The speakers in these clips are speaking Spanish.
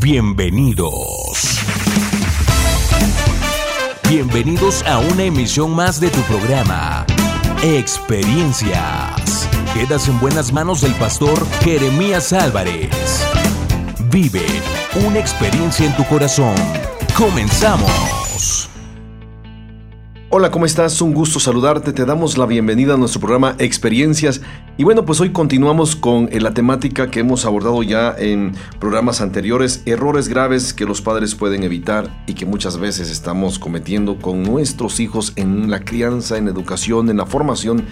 Bienvenidos. Bienvenidos a una emisión más de tu programa, Experiencias. Quedas en buenas manos del pastor Jeremías Álvarez. Vive una experiencia en tu corazón. Comenzamos. Hola, ¿cómo estás? Un gusto saludarte. Te damos la bienvenida a nuestro programa Experiencias. Y bueno, pues hoy continuamos con eh, la temática que hemos abordado ya en programas anteriores, errores graves que los padres pueden evitar y que muchas veces estamos cometiendo con nuestros hijos en la crianza, en educación, en la formación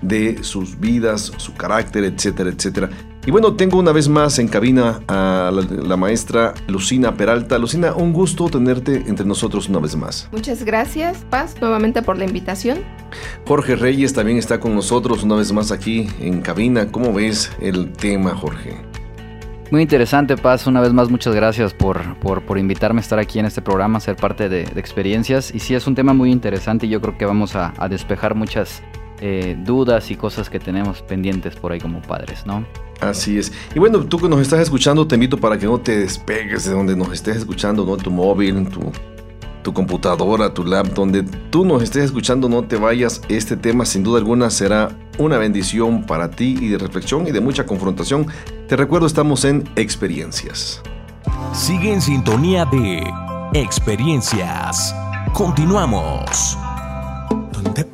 de sus vidas, su carácter, etcétera, etcétera. Y bueno, tengo una vez más en cabina a la, maestra Lucina Peralta. Lucina, un gusto tenerte entre nosotros una vez más. Muchas gracias, Paz, nuevamente por la invitación. Jorge Reyes también está con nosotros una vez más aquí en cabina. ¿Cómo ves el tema, Jorge? Muy interesante, Paz. Una vez más, muchas gracias por, por, invitarme a estar aquí en este programa, ser parte de, experiencias. Y sí, es un tema muy interesante y yo creo que vamos a, despejar muchas eh, dudas y cosas que tenemos pendientes por ahí como padres, ¿no? Así es. Y bueno, tú que nos estás escuchando, te invito para que no te despegues de donde nos estés escuchando, ¿no? Tu móvil, tu, tu computadora, tu laptop, donde tú nos estés escuchando, no te vayas. Este tema sin duda alguna será una bendición para ti y de reflexión y de mucha confrontación. Te recuerdo, estamos en Experiencias. Sigue en sintonía de Experiencias. Continuamos. ¿Dónde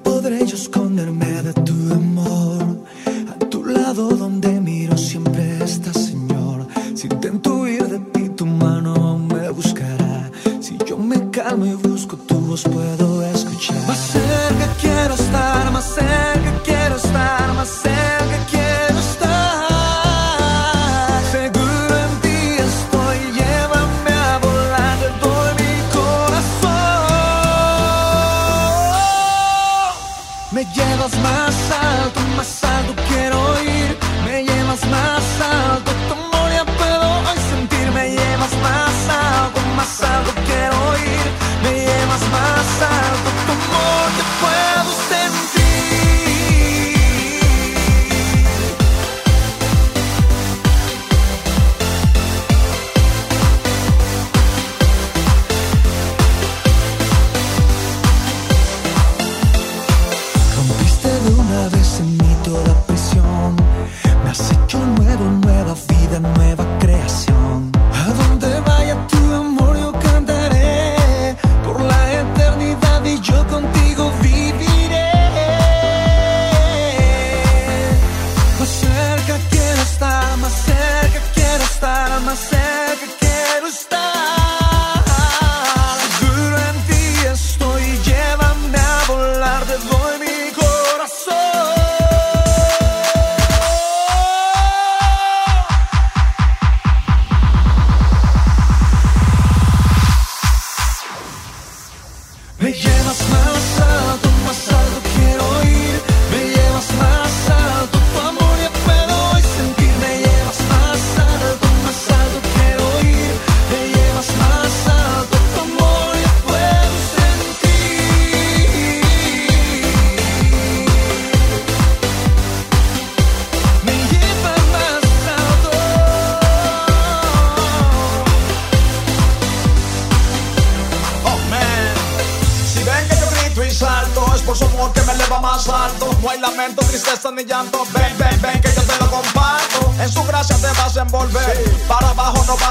de tu amor? A tu lado donde siempre está, Señor. Si intento ir de ti, tu mano me buscará. Si yo me calmo y busco tu voz, puedo escuchar.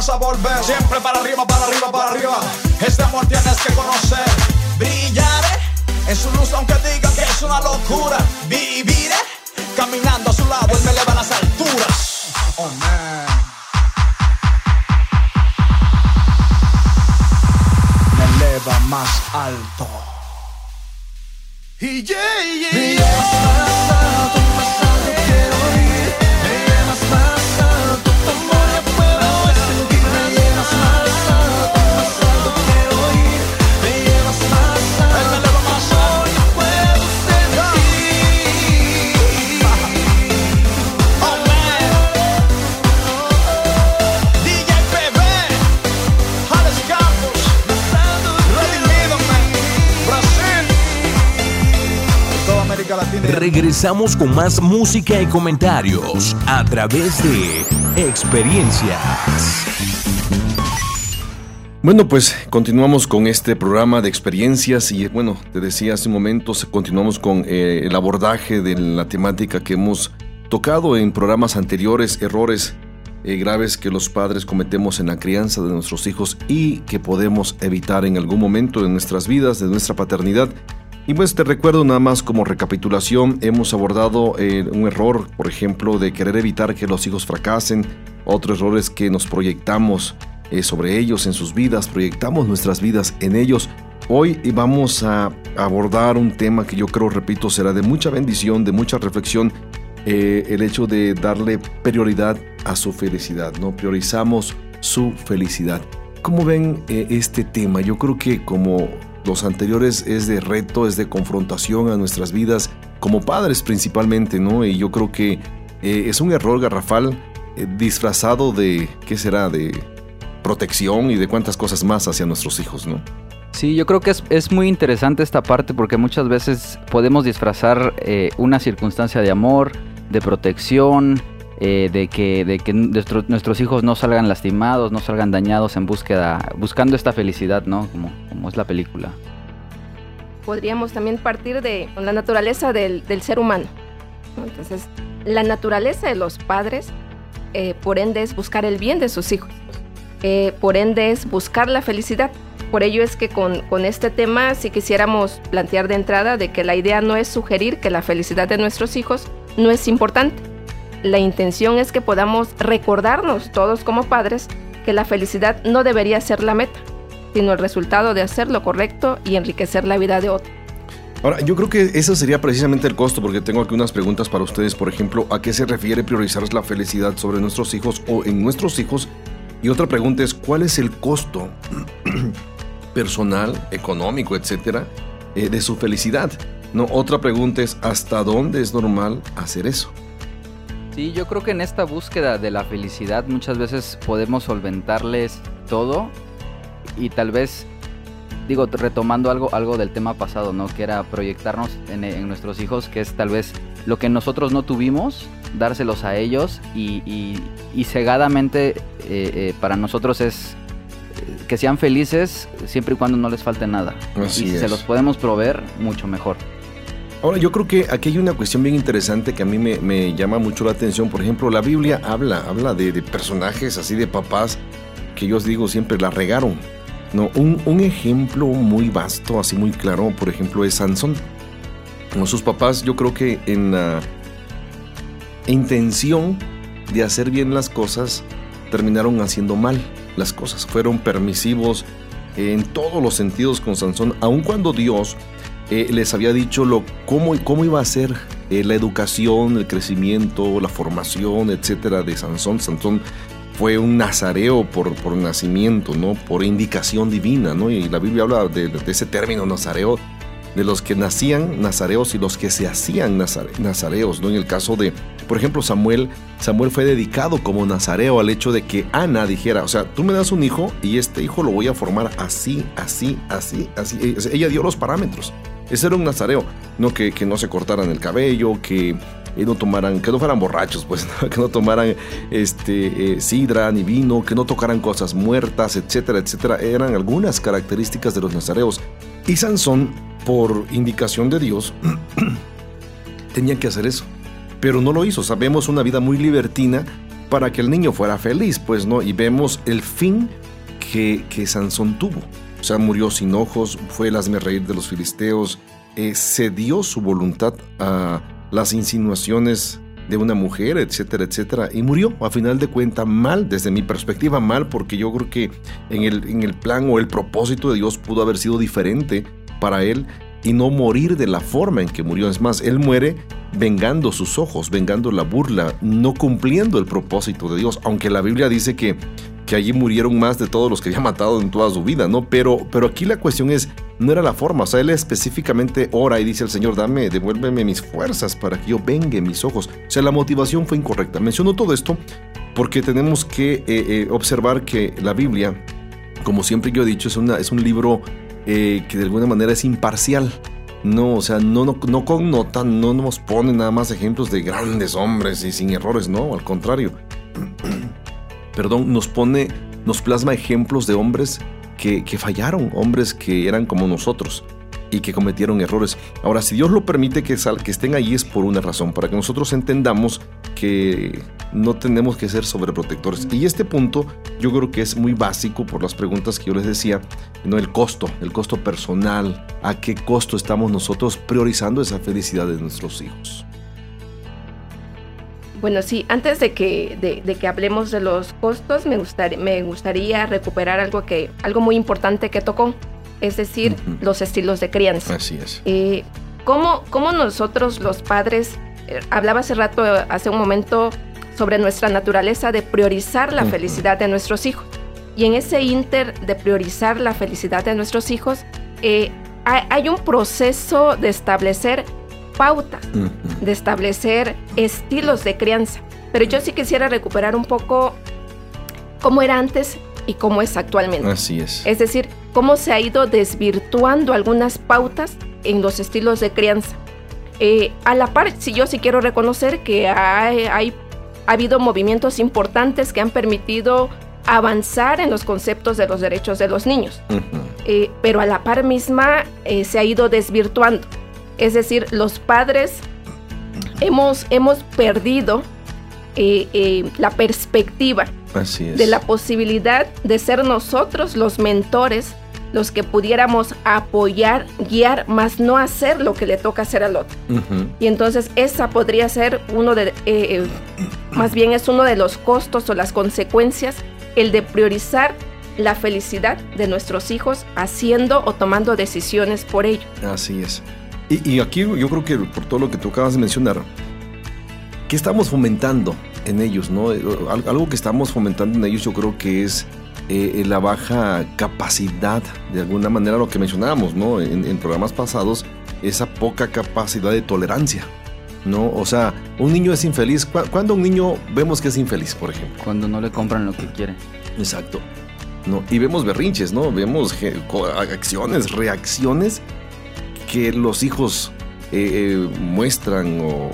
A volver. Siempre para arriba, para arriba, para arriba. Este amor tienes que conocer. Brillaré en su luz, aunque digan que es una locura. Regresamos con más música y comentarios a través de Experiencias. Bueno, pues continuamos con este programa de experiencias y bueno, te decía hace un momento, continuamos con eh, el abordaje de la temática que hemos tocado en programas anteriores, errores eh, graves que los padres cometemos en la crianza de nuestros hijos y que podemos evitar en algún momento de nuestras vidas, de nuestra paternidad. Y pues te recuerdo nada más como recapitulación, hemos abordado eh, un error, por ejemplo, de querer evitar que los hijos fracasen, otro error es que nos proyectamos eh, sobre ellos en sus vidas, proyectamos nuestras vidas en ellos. Hoy vamos a abordar un tema que yo creo, repito, será de mucha bendición, de mucha reflexión, eh, el hecho de darle prioridad a su felicidad, ¿no? Priorizamos su felicidad. ¿Cómo ven eh, este tema? Yo creo que como los anteriores es de reto, es de confrontación a nuestras vidas, como padres principalmente, ¿no? Y yo creo que es un error garrafal disfrazado de, ¿qué será? De protección y de cuántas cosas más hacia nuestros hijos, ¿no? Sí, yo creo que es, muy interesante esta parte porque muchas veces podemos disfrazar eh, una circunstancia de amor, de protección, eh, de que, de que nuestros hijos no salgan lastimados, no salgan dañados en búsqueda, buscando esta felicidad, ¿no? Como, como es la película. Podríamos también partir de la naturaleza del, ser humano. Entonces, la naturaleza de los padres, eh, por ende, es buscar el bien de sus hijos. Eh, por ende es buscar la felicidad. Por ello es que con, con, este tema si quisiéramos plantear de entrada de que la idea no es sugerir que la felicidad de nuestros hijos no es importante. La intención es que podamos recordarnos todos como padres que la felicidad no debería ser la meta, sino el resultado de hacer lo correcto y enriquecer la vida de otro. Ahora, yo creo que eso sería precisamente el costo, porque tengo aquí unas preguntas para ustedes. Por ejemplo, ¿a qué se refiere priorizar la felicidad sobre nuestros hijos o en nuestros hijos y otra pregunta es, ¿cuál es el costo personal, económico, etcétera, eh, de su felicidad? No, otra pregunta es, ¿hasta dónde es normal hacer eso? Sí, yo creo que en esta búsqueda de la felicidad muchas veces podemos solventarles todo y tal vez, digo, retomando algo, algo del tema pasado, ¿no? Que era proyectarnos en, en nuestros hijos, que es tal vez lo que nosotros no tuvimos, dárselos a ellos y, cegadamente eh, eh, para nosotros es eh, que sean felices siempre y cuando no les falte nada. y si se los podemos proveer, mucho mejor. Ahora, yo creo que aquí hay una cuestión bien interesante que a mí me, llama mucho la atención. Por ejemplo, la Biblia habla, habla de, personajes así de papás que yo os digo siempre la regaron. No, un, ejemplo muy vasto, así muy claro, por ejemplo, es Sansón. Sus papás, yo creo que en la intención de hacer bien las cosas, terminaron haciendo mal las cosas. Fueron permisivos en todos los sentidos con Sansón, aun cuando Dios eh, les había dicho lo, cómo, cómo iba a ser eh, la educación, el crecimiento, la formación, etcétera, de Sansón. Sansón fue un nazareo por, por nacimiento, ¿no? Por indicación divina, ¿no? Y la Biblia habla de ese término nazareo de los que nacían nazareos y los que se hacían nazareos, ¿no? En el caso de, por ejemplo, Samuel, Samuel fue dedicado como nazareo al hecho de que Ana dijera, o sea, tú me das un hijo y este hijo lo voy a formar así, así, así, así. Ella dio los parámetros. Ese era un nazareo, no que, no se cortaran el cabello, que no tomaran, que no fueran borrachos, pues, que no tomaran este, eh, sidra ni vino, que no tocaran cosas muertas, etcétera, etcétera. Eran algunas características de los nazareos. Y Sansón por indicación de Dios, tenía que hacer eso. Pero no lo hizo. Sabemos una vida muy libertina para que el niño fuera feliz, pues no. Y vemos el fin que, que Sansón tuvo. O sea, murió sin ojos, fue el reír de los filisteos, eh, cedió su voluntad a las insinuaciones de una mujer, etcétera, etcétera, y murió a final de cuentas mal, desde mi perspectiva mal, porque yo creo que en el, en el plan o el propósito de Dios pudo haber sido diferente para él y no morir de la forma en que murió. Es más, él muere vengando sus ojos, vengando la burla, no cumpliendo el propósito de Dios, aunque la Biblia dice que, que allí murieron más de todos los que había matado en toda su vida, ¿no? Pero, pero aquí la cuestión es, no era la forma, o sea, él específicamente ora y dice al Señor, dame, devuélveme mis fuerzas para que yo vengue mis ojos. O sea, la motivación fue incorrecta. Menciono todo esto porque tenemos que eh, eh, observar que la Biblia, como siempre yo he dicho, es, una, es un libro eh, que de alguna manera es imparcial. No, o sea, no, no, no connota, no nos pone nada más ejemplos de grandes hombres y sin errores, no, al contrario. Perdón, nos pone, nos plasma ejemplos de hombres que, que fallaron, hombres que eran como nosotros y que cometieron errores. Ahora, si Dios lo permite que, que estén ahí es por una razón, para que nosotros entendamos que no tenemos que ser sobreprotectores. Y este punto yo creo que es muy básico por las preguntas que yo les decía, ¿no? el costo, el costo personal, a qué costo estamos nosotros priorizando esa felicidad de nuestros hijos. Bueno, sí, antes de que, de, que hablemos de los costos, me, me gustaría recuperar algo, que, algo muy importante que tocó, es decir, los estilos de crianza. Así es. Eh, ¿cómo, ¿cómo, nosotros los padres, eh, hablaba hace rato, hace un momento, sobre nuestra naturaleza de priorizar la felicidad de nuestros hijos? Y en ese inter de priorizar la felicidad de nuestros hijos, eh, hay, un proceso de establecer pautas, de establecer estilos de crianza. Pero yo sí quisiera recuperar un poco cómo era antes y cómo es actualmente. Así es. Es decir, cómo se ha ido desvirtuando algunas pautas en los estilos de crianza. Eh, a la par, si yo sí quiero reconocer que hay, ha habido movimientos importantes que han permitido avanzar en los conceptos de los derechos de los niños, eh, pero a la par misma eh, se ha ido desvirtuando. Es decir, los padres hemos, hemos perdido la perspectiva de la posibilidad de ser nosotros los mentores los que pudiéramos apoyar, guiar, más no hacer lo que le toca hacer al otro. Y entonces esa podría ser uno de, eh, eh, más bien es uno de los costos o las consecuencias, el de priorizar la felicidad de nuestros hijos haciendo o tomando decisiones por ello. Así es. Y, y aquí yo creo que por todo lo que tú acabas de mencionar, ¿qué estamos fomentando en ellos? ¿no? Algo que estamos fomentando en ellos yo creo que es eh, la baja capacidad, de alguna manera lo que mencionábamos ¿no? en, programas pasados, esa poca capacidad de tolerancia. ¿no? O sea, un niño es infeliz. ¿Cuándo un niño vemos que es infeliz, por ejemplo? Cuando no le compran lo que quiere. Exacto. ¿no? Y vemos berrinches, ¿no? Vemos acciones, reacciones que los hijos eh, eh, muestran o,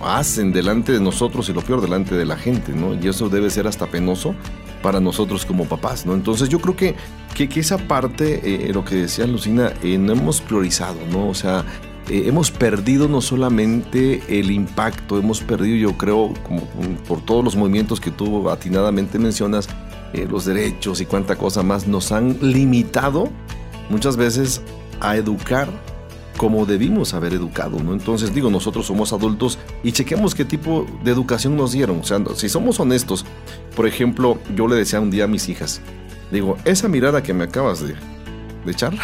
hacen delante de nosotros y lo peor delante de la gente, ¿no? Y eso debe ser hasta penoso para nosotros como papás, ¿no? Entonces yo creo que, que, esa parte, eh, lo que decía Lucina, eh, no hemos priorizado, ¿no? O sea, eh, hemos perdido no solamente el impacto, hemos perdido, yo creo, como por todos los movimientos que tú atinadamente mencionas, los derechos y cuánta cosa más, nos han limitado muchas veces a educar como debimos haber educado, ¿no? Entonces digo, nosotros somos adultos y chequemos qué tipo de educación nos dieron. O sea, si somos honestos, por ejemplo, yo le decía un día a mis hijas, digo, esa mirada que me acabas de, de echar,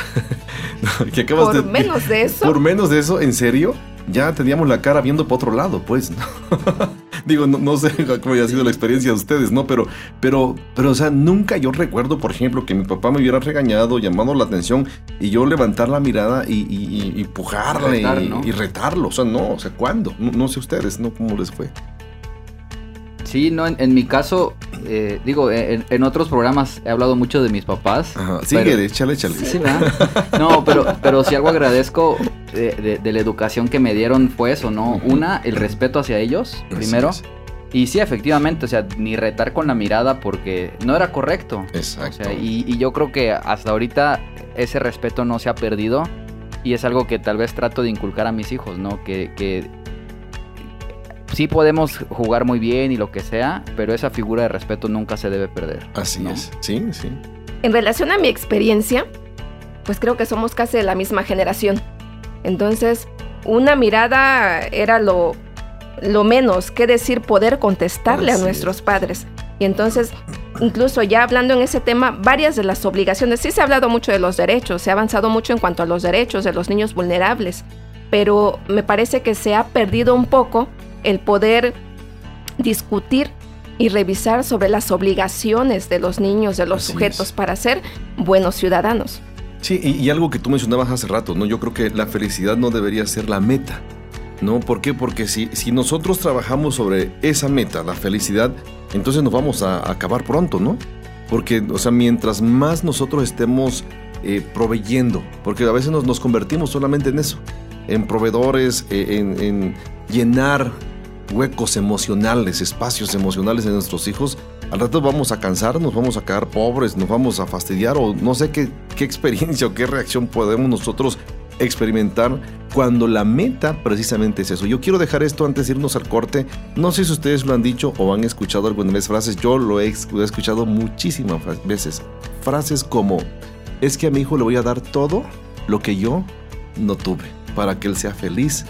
que acabas por menos de eso. Por menos de eso, ¿en serio? Ya teníamos la cara viendo para otro lado, pues. Digo, no, sé cómo haya sido la experiencia de ustedes, ¿no? Pero, pero, pero, o sea, nunca yo recuerdo, por ejemplo, que mi papá me hubiera regañado, llamado la atención y yo levantar la mirada y, y, y empujarle y, retarlo. O sea, no, o sea, ¿cuándo? No, sé ustedes, ¿no? ¿Cómo les fue? Sí, no, en, mi caso, eh, digo, en, otros programas he hablado mucho de mis papás. Ajá, sigue, échale, échale. Sí, no, pero, pero si algo agradezco de, la educación que me dieron fue eso, ¿no? Una, el respeto hacia ellos, primero. Y sí, efectivamente, o sea, ni retar con la mirada porque no era correcto. Exacto. y, yo creo que hasta ahorita ese respeto no se ha perdido y es algo que tal vez trato de inculcar a mis hijos, ¿no? Que, que sí podemos jugar muy bien y lo que sea, pero esa figura de respeto nunca se debe perder. Así es, sí, sí. En relación a mi experiencia, pues creo que somos casi de la misma generación. Entonces, una mirada era lo, lo menos, que decir poder contestarle a nuestros padres. Y entonces, incluso ya hablando en ese tema, varias de las obligaciones, sí se ha hablado mucho de los derechos, se ha avanzado mucho en cuanto a los derechos de los niños vulnerables, pero me parece que se ha perdido un poco el poder discutir y revisar sobre las obligaciones de los niños, de los sujetos para ser buenos ciudadanos. Sí, y, algo que tú mencionabas hace rato, ¿no? Yo creo que la felicidad no debería ser la meta, ¿no? ¿Por qué? Porque si, si nosotros trabajamos sobre esa meta, la felicidad, entonces nos vamos a acabar pronto, ¿no? Porque, o sea, mientras más nosotros estemos eh, proveyendo, porque a veces nos, nos, convertimos solamente en eso, en proveedores, eh, en, en llenar huecos emocionales, espacios emocionales de nuestros hijos, al rato vamos a cansar, nos vamos a quedar pobres, nos vamos a fastidiar o no sé qué, qué experiencia o qué reacción podemos nosotros experimentar cuando la meta precisamente es eso. Yo quiero dejar esto antes de irnos al corte. No sé si ustedes lo han dicho o han escuchado algunas vez frases. Yo lo he, he escuchado muchísimas veces. Frases como, es que a mi hijo le voy a dar todo lo que yo no tuve para que él sea feliz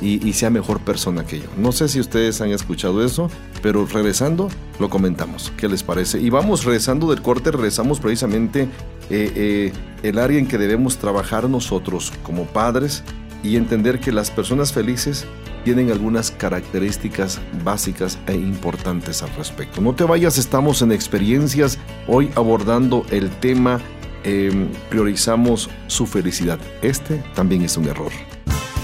y, sea mejor persona que yo. No sé si ustedes han escuchado eso, pero regresando lo comentamos. ¿Qué les parece? Y vamos regresando del corte, regresamos precisamente eh, eh, el área en que debemos trabajar nosotros como padres y entender que las personas felices tienen algunas características básicas e importantes al respecto. No te vayas, estamos en experiencias hoy abordando el tema em, priorizamos su felicidad. Este también es un error.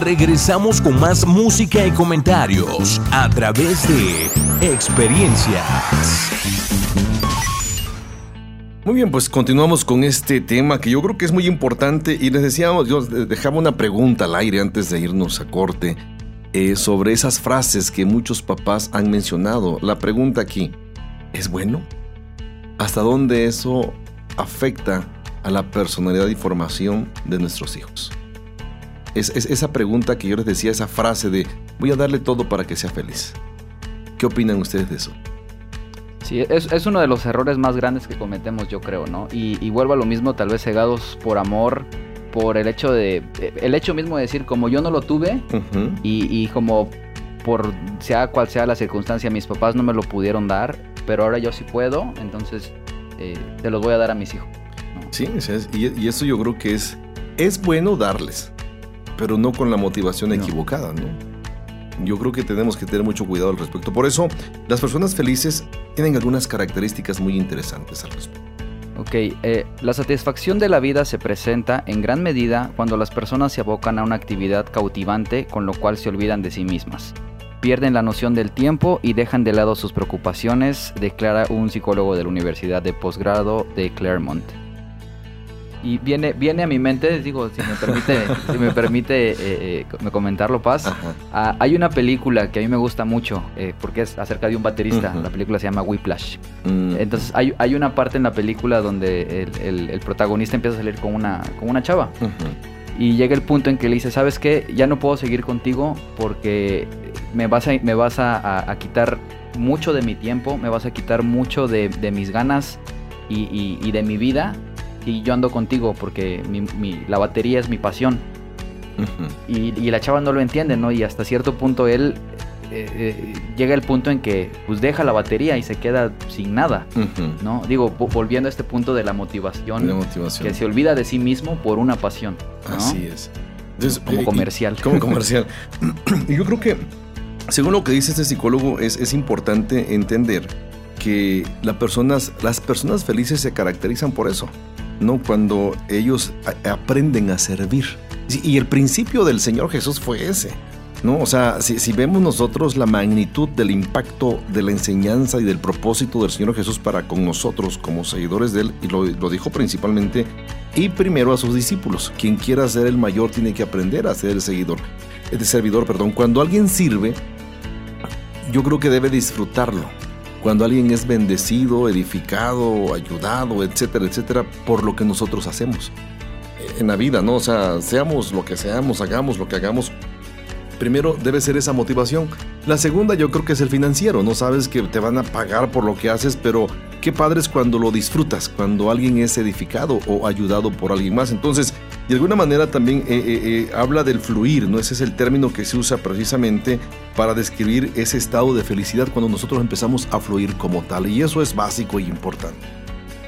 Regresamos con más música y comentarios a través de experiencias. Muy bien, pues continuamos con este tema que yo creo que es muy importante y les decíamos, yo dejaba una pregunta al aire antes de irnos a corte eh, sobre esas frases que muchos papás han mencionado. La pregunta aquí, ¿es bueno? ¿Hasta dónde eso afecta a la personalidad y formación de nuestros hijos? Es, esa pregunta que yo les decía, esa frase de voy a darle todo para que sea feliz. ¿Qué opinan ustedes de eso? Sí, es, uno de los errores más grandes que cometemos, yo creo, ¿no? Y, y vuelvo a lo mismo, tal vez cegados por amor, por el hecho de, el hecho mismo de decir, como yo no lo tuve y, como por sea cual sea la circunstancia, mis papás no me lo pudieron dar, pero ahora yo sí puedo, entonces eh, te los voy a dar a mis hijos. Sí, y, eso yo creo que es, es bueno darles, pero no con la motivación equivocada, ¿no? Yo creo que tenemos que tener mucho cuidado al respecto. Por eso, las personas felices tienen algunas características muy interesantes al respecto. Ok, eh, la satisfacción de la vida se presenta en gran medida cuando las personas se abocan a una actividad cautivante con lo cual se olvidan de sí mismas. Pierden la noción del tiempo y dejan de lado sus preocupaciones, declara un psicólogo de la Universidad de Posgrado de Claremont. Y viene, viene a mi mente, digo, si me permite, si me permite eh, eh, comentarlo, Paz. Ah, hay una película que a mí me gusta mucho, eh, porque es acerca de un baterista. La película se llama Whiplash. Mm. Entonces hay, hay, una parte en la película donde el, protagonista empieza a salir con una, con una chava. Y llega el punto en que le dice, ¿sabes qué? Ya no puedo seguir contigo porque me vas a, me vas a, quitar mucho de mi tiempo, me vas a quitar mucho de, mis ganas y, y de mi vida y yo ando contigo porque la batería es mi pasión. y, la chava no lo entiende, ¿no? Y hasta cierto punto él eh, eh, llega el punto en que pues deja la batería y se queda sin nada, ¿no? Digo, volviendo a este punto de la motivación, que se olvida de sí mismo por una pasión. Así es. como eh, comercial. como comercial. y yo creo que, según lo que dice este psicólogo, es, es importante entender que las personas, las personas felices se caracterizan por eso. ¿No? Cuando ellos aprenden a servir. Y el principio del Señor Jesús fue ese. ¿no? O sea, si, vemos nosotros la magnitud del impacto de la enseñanza y del propósito del Señor Jesús para con nosotros como seguidores de Él, y lo, dijo principalmente, y primero a sus discípulos. Quien quiera ser el mayor tiene que aprender a ser el seguidor. El servidor, perdón. Cuando alguien sirve, yo creo que debe disfrutarlo cuando alguien es bendecido, edificado, ayudado, etcétera, etcétera, por lo que nosotros hacemos en la vida, ¿no? O sea, seamos lo que seamos, hagamos lo que hagamos, primero debe ser esa motivación. La segunda yo creo que es el financiero, no sabes que te van a pagar por lo que haces, pero qué padre es cuando lo disfrutas, cuando alguien es edificado o ayudado por alguien más. Entonces, de alguna manera también eh, eh, eh, habla del fluir, ¿no? Ese es el término que se usa precisamente para describir ese estado de felicidad cuando nosotros empezamos a fluir como tal. Y eso es básico y importante.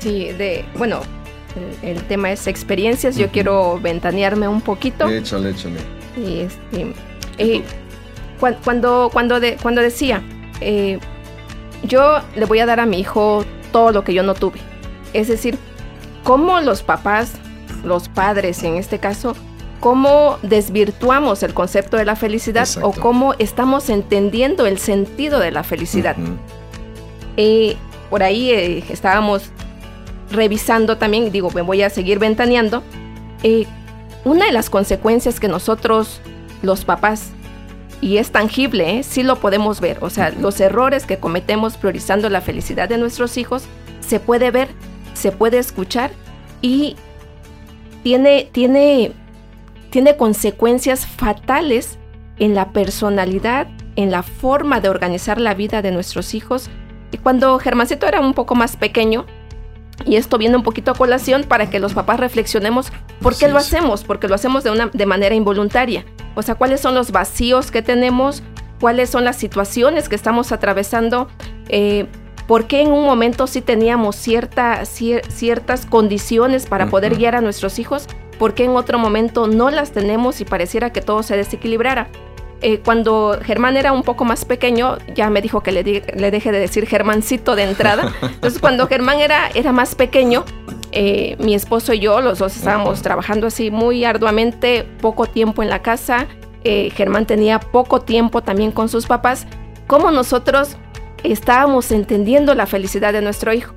Sí, de, bueno, el, tema es experiencias. Yo quiero ventanearme un poquito. Échale, échale. Y este, cuando, cuando, de, cuando decía, yo le voy a dar a mi hijo todo lo que yo no tuve. Es decir, cómo los papás los padres en este caso, cómo desvirtuamos el concepto de la felicidad o cómo estamos entendiendo el sentido de la felicidad. Y por ahí eh, estábamos revisando también, digo, me voy a seguir ventaneando, eh, una de las consecuencias que nosotros, los papás, y es tangible, ¿eh? sí lo podemos ver, o sea, los errores que cometemos priorizando la felicidad de nuestros hijos, se puede ver, se puede escuchar y tiene, tiene, tiene consecuencias fatales en la personalidad, en la forma de organizar la vida de nuestros hijos. Y cuando Germancito era un poco más pequeño, y esto viene un poquito a colación para que los papás reflexionemos por qué lo hacemos, porque lo hacemos de, una, de manera involuntaria. O sea, cuáles son los vacíos que tenemos, cuáles son las situaciones que estamos atravesando, eh, por qué en un momento sí teníamos cierta, ciertas condiciones para poder guiar a nuestros hijos, por qué en otro momento no las tenemos y pareciera que todo se desequilibrara. Eh, cuando Germán era un poco más pequeño, ya me dijo que le, le deje de decir Germancito de entrada. Entonces, cuando Germán era, era más pequeño, eh, mi esposo y yo, los dos estábamos trabajando así muy arduamente, poco tiempo en la casa, eh, Germán tenía poco tiempo también con sus papás, cómo nosotros estábamos entendiendo la felicidad de nuestro hijo,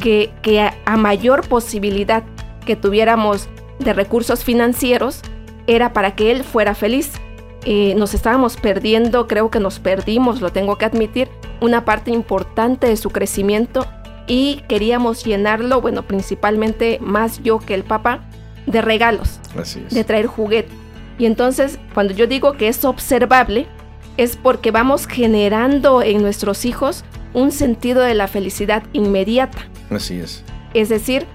que, que a, mayor posibilidad que tuviéramos de recursos financieros era para que él fuera feliz. Eh, nos estábamos perdiendo, creo que nos perdimos, lo tengo que admitir, una parte importante de su crecimiento y queríamos llenarlo, bueno, principalmente más yo que el papá, de regalos, de traer juguetes. Y entonces, cuando yo digo que es observable, es porque vamos generando en nuestros hijos un sentido de la felicidad inmediata. Así es. Es decir,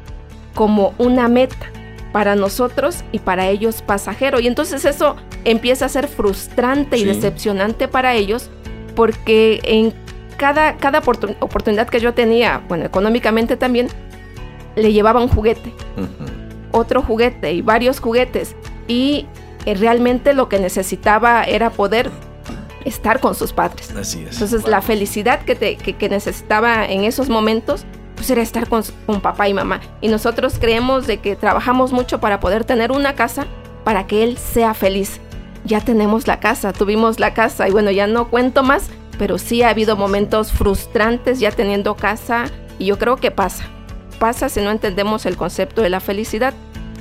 como una meta para nosotros y para ellos pasajero. Y entonces eso empieza a ser frustrante y decepcionante para ellos porque en cada, cada oportunidad que yo tenía, bueno, económicamente también, le llevaba un juguete, otro juguete y varios juguetes. Y eh, realmente lo que necesitaba era poder estar con sus padres. Así es. Entonces la felicidad que, te, que, necesitaba en esos momentos pues era estar con, con, papá y mamá. Y nosotros creemos de que trabajamos mucho para poder tener una casa para que él sea feliz. Ya tenemos la casa, tuvimos la casa y bueno, ya no cuento más, pero sí ha habido momentos frustrantes ya teniendo casa y yo creo que pasa. Pasa si no entendemos el concepto de la felicidad.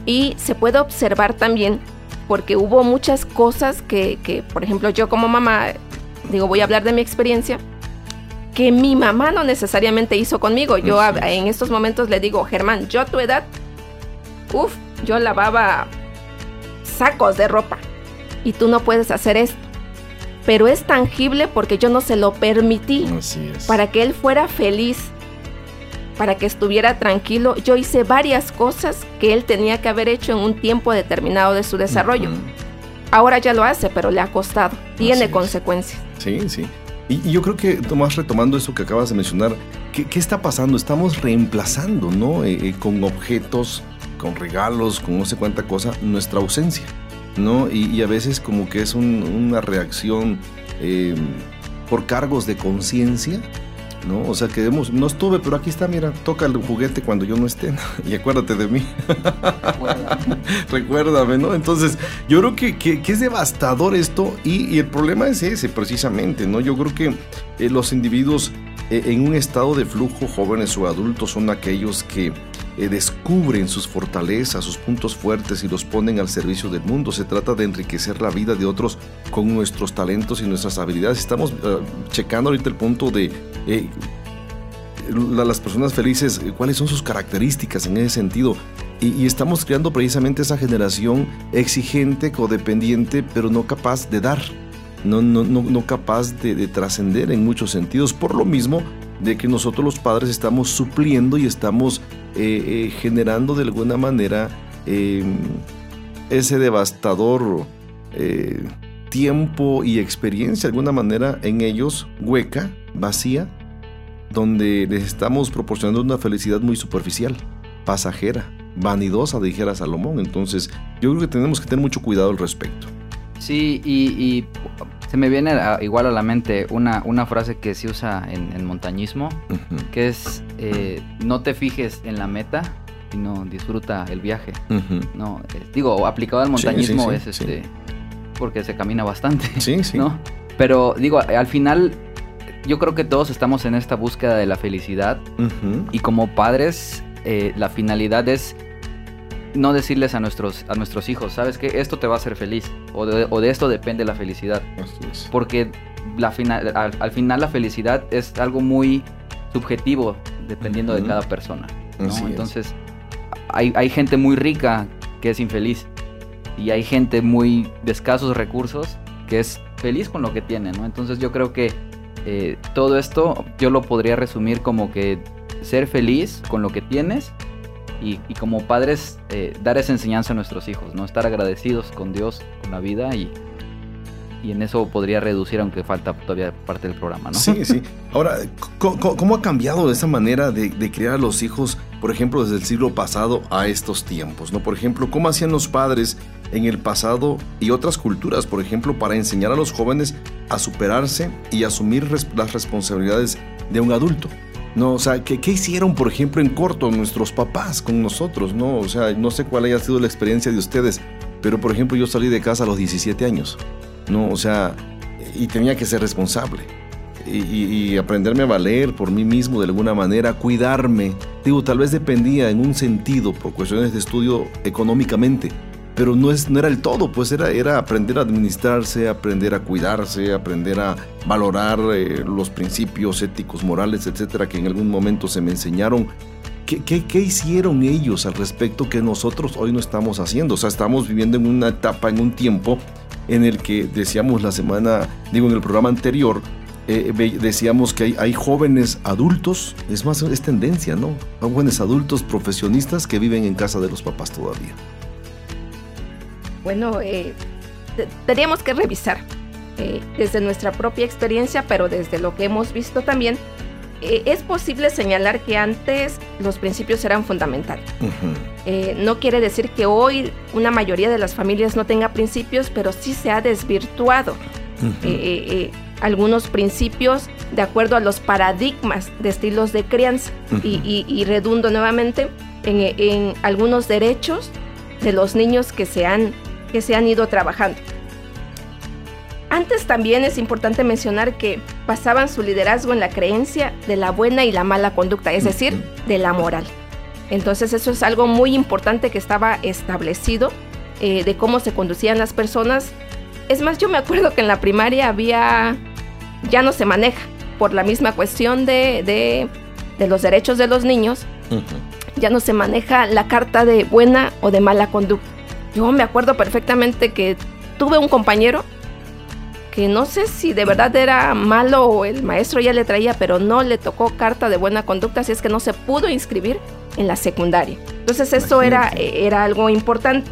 Y se puede observar también porque hubo muchas cosas que, que, por ejemplo, yo como mamá, digo, voy a hablar de mi experiencia, que mi mamá no necesariamente hizo conmigo. Yo en estos momentos le digo, Germán, yo a tu edad, uff, yo lavaba sacos de ropa y tú no puedes hacer esto. Pero es tangible porque yo no se lo permití. Para que él fuera feliz para que estuviera tranquilo, yo hice varias cosas que él tenía que haber hecho en un tiempo determinado de su desarrollo. Ahora ya lo hace, pero le ha costado, tiene consecuencias. Sí, sí. Y, yo creo que, Tomás, retomando eso que acabas de mencionar, ¿qué, está pasando? Estamos reemplazando, ¿no? Eh, eh, con objetos, con regalos, con no sé cuánta cosa, nuestra ausencia, ¿no? Y, a veces como que es una reacción eh, por cargos de conciencia ¿no? O sea, que no estuve, pero aquí está, mira, toca el juguete cuando yo no esté, y acuérdate de mí. Recuérdame, ¿no? Entonces, yo creo que, que, es devastador esto, y, el problema es ese, precisamente, ¿no? Yo creo que eh, los individuos eh, en un estado de flujo, jóvenes o adultos, son aquellos que eh, descubren sus fortalezas, sus puntos fuertes y los ponen al servicio del mundo. Se trata de enriquecer la vida de otros con nuestros talentos y nuestras habilidades. Estamos eh, checando ahorita el punto de eh, las personas felices, cuáles son sus características en ese sentido. Y, estamos creando precisamente esa generación exigente, codependiente, pero no capaz de dar. No, no, no, capaz de, de trascender en muchos sentidos. Por lo mismo, de que nosotros los padres estamos supliendo y estamos eh, eh, generando de alguna manera em, ese devastador eh, tiempo y experiencia de alguna manera en ellos hueca, vacía, donde les estamos proporcionando una felicidad muy superficial, pasajera, vanidosa, dijera Salomón. Entonces yo creo que tenemos que tener mucho cuidado al respecto. Sí, y se me viene igual a la mente una, una frase que se usa en, montañismo, que es eh, no te fijes en la meta, sino disfruta el viaje. No, eh, digo, aplicado al montañismo es este porque se camina bastante. Sí, sí. ¿no? Pero digo, al final yo creo que todos estamos en esta búsqueda de la felicidad y como padres eh, la finalidad es no decirles a nuestros, a nuestros hijos, sabes que esto te va a hacer feliz o de, esto depende la felicidad. Porque la final, al, final la felicidad es algo muy subjetivo dependiendo de cada persona. Entonces hay, hay, gente muy rica que es infeliz y hay gente muy de escasos recursos que es feliz con lo que tiene. ¿no? Entonces yo creo que eh, todo esto yo lo podría resumir como que ser feliz con lo que tienes y, como padres eh, dar esa enseñanza a nuestros hijos, ¿no? Estar agradecidos con Dios, con la vida y, y en eso podría reducir, aunque falta todavía parte del programa, ¿no? Sí, sí. Ahora, ¿cómo, ha cambiado esa manera de, criar a los hijos, por ejemplo, desde el siglo pasado a estos tiempos, ¿no? Por ejemplo, ¿cómo hacían los padres en el pasado y otras culturas, por ejemplo, para enseñar a los jóvenes a superarse y asumir las responsabilidades de un adulto? No, o sea, ¿qué, hicieron, por ejemplo, en corto nuestros papás con nosotros? No, o sea, no sé cuál haya sido la experiencia de ustedes, pero por ejemplo yo salí de casa a los 17 años. ¿no? O sea, y tenía que ser responsable. Y, y, aprenderme a valer por mí mismo de alguna manera, cuidarme. Digo, tal vez dependía en un sentido por cuestiones de estudio económicamente, pero no, era el todo, pues era, aprender a administrarse, aprender a cuidarse, aprender a valorar eh, los principios éticos, morales, etcétera, que en algún momento se me enseñaron. ¿Qué, ¿Qué, qué, hicieron ellos al respecto que nosotros hoy no estamos haciendo? O sea, estamos viviendo en una etapa, en un tiempo en el que decíamos la semana, digo en el programa anterior, eh, decíamos que hay, jóvenes adultos, es más, es tendencia, ¿no? Jóvenes adultos profesionistas que viven en casa de los papás todavía bueno, eh, tendríamos que revisar eh, desde nuestra propia experiencia, pero desde lo que hemos visto también, eh, es posible señalar que antes los principios eran fundamentales. Uh -huh. eh, no quiere decir que hoy una mayoría de las familias no tenga principios, pero sí se ha desvirtuado uh -huh. algunos principios de acuerdo a los paradigmas de estilos de crianza. Uh -huh. y, y, y, redundo nuevamente en, en algunos derechos de los niños que se han que se han ido trabajando. Antes también es importante mencionar que basaban su liderazgo en la creencia de la buena y la mala conducta, es decir, de la moral. Entonces eso es algo muy importante que estaba establecido eh, de cómo se conducían las personas. Es más, yo me acuerdo que en la primaria había, ya no se maneja por la misma cuestión de, de, de los derechos de los niños, uh -huh. ya no se maneja la carta de buena o de mala conducta yo me acuerdo perfectamente que tuve un compañero que no sé si de verdad era malo o el maestro ya le traía, pero no le tocó carta de buena conducta, así es que no se pudo inscribir en la secundaria. Entonces eso era, era algo importante.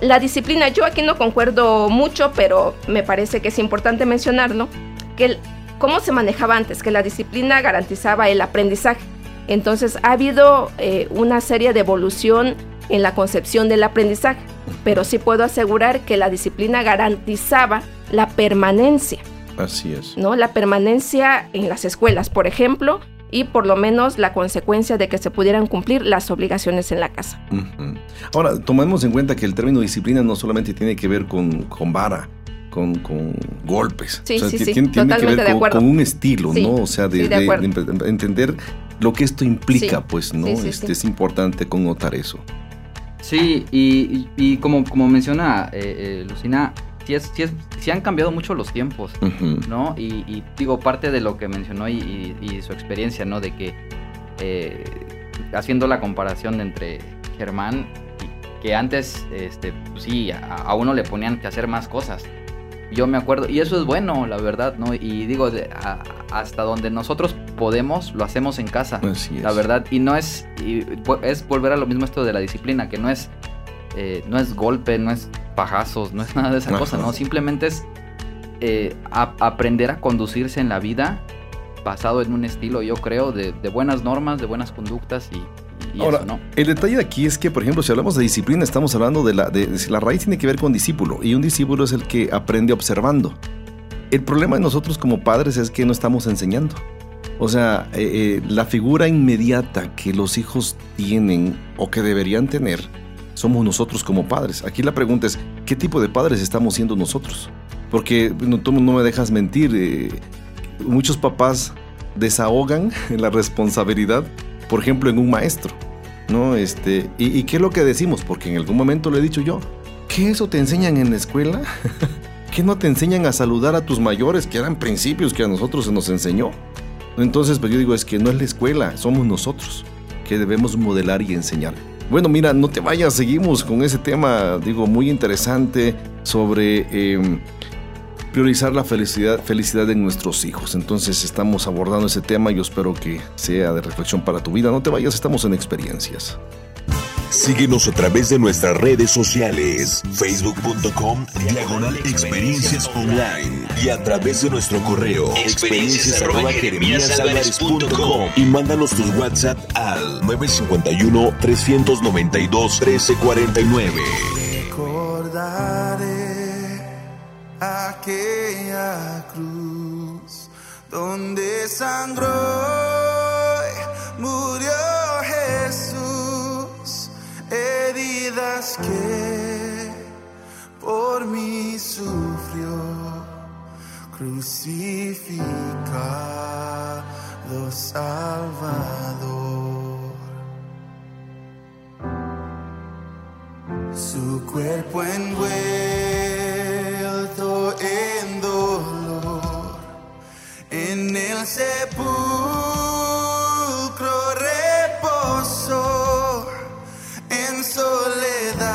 La disciplina, yo aquí no concuerdo mucho, pero me parece que es importante mencionarlo, que el, cómo se manejaba antes, que la disciplina garantizaba el aprendizaje. Entonces ha habido eh, una serie de evolución en la concepción del aprendizaje, pero sí puedo asegurar que la disciplina garantizaba la permanencia. Así es. ¿No? La permanencia en las escuelas, por ejemplo, y por lo menos la consecuencia de que se pudieran cumplir las obligaciones en la casa. Uh -huh. Ahora, tomemos en cuenta que el término disciplina no solamente tiene que ver con, con vara, con, con, golpes. Sí, o sea, sí, sí, tiene que ver con, con, un estilo, ¿no? O sea, de, sí, de, de, de entender lo que esto implica, pues, ¿no? este, Es importante connotar eso. Sí, y, y, como, como menciona eh, eh, Lucina, sí, es, sí, es, sí, han cambiado mucho los tiempos, uh -huh. ¿no? Y, y, digo, parte de lo que mencionó y, y su experiencia, ¿no? De que eh, haciendo la comparación entre Germán, que antes, este, pues sí, a, a, uno le ponían que hacer más cosas. Yo me acuerdo, y eso es bueno, la verdad, ¿no? Y digo, de, a, hasta donde nosotros podemos, lo hacemos en casa, la verdad. Y no es, y es volver a lo mismo esto de la disciplina, que no es, eh, no es golpe, no es pajazos, no es nada de esa Ajá. cosa, ¿no? Simplemente es eh, a, aprender a conducirse en la vida basado en un estilo, yo creo, de, de buenas normas, de buenas conductas y, y Ahora, eso, ¿no? el detalle aquí es que, por ejemplo, si hablamos de disciplina, estamos hablando de la, de, de, la raíz tiene que ver con discípulo, y un discípulo es el que aprende observando. El problema de nosotros como padres es que no estamos enseñando. O sea, eh, eh, la figura inmediata que los hijos tienen o que deberían tener somos nosotros como padres. Aquí la pregunta es, ¿qué tipo de padres estamos siendo nosotros? Porque no, tú no me dejas mentir, eh, muchos papás desahogan la responsabilidad, por ejemplo, en un maestro. ¿No? Este, y, ¿Y qué es lo que decimos? Porque en algún momento le he dicho yo, ¿qué eso te enseñan en la escuela? ¿Qué no te enseñan a saludar a tus mayores, que eran principios que a nosotros se nos enseñó? Entonces, pues yo digo, es que no es la escuela, somos nosotros que debemos modelar y enseñar. Bueno, mira, no te vayas, seguimos con ese tema, digo, muy interesante sobre eh, priorizar la felicidad, felicidad de nuestros hijos. Entonces estamos abordando ese tema y yo espero que sea de reflexión para tu vida. No te vayas, estamos en experiencias. Síguenos a través de nuestras redes sociales, facebook.com, diagonal experiencias online y a través de nuestro correo, experiencias y mándanos tus WhatsApp al 951-392-1349. Aquella cruz donde sangró murió heridas que por mí sufrió. crucificado Salvador. Su cuerpo envuelto el sepulcro reposó, en soledad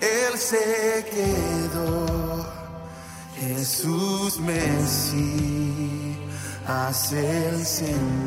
él se quedó. Jesús Mesías, el Señor.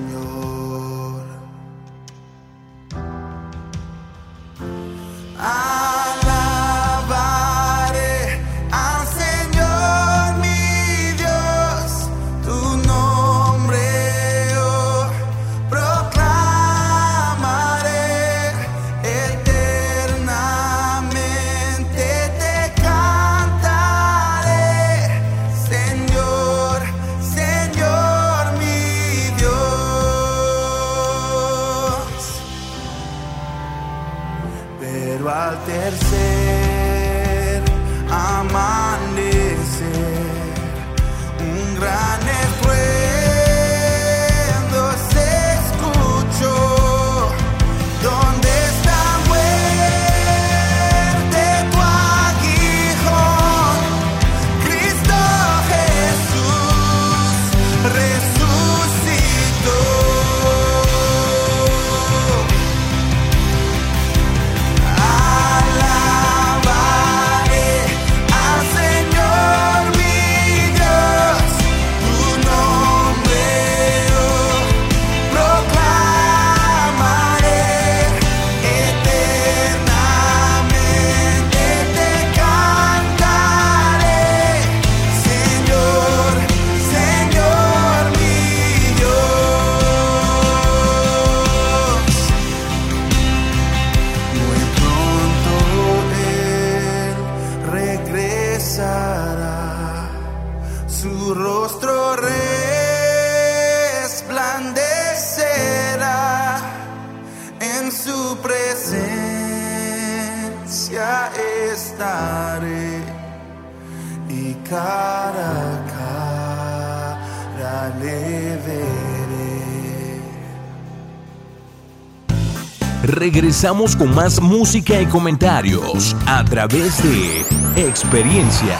Regresamos con más música y comentarios a través de Experiencias.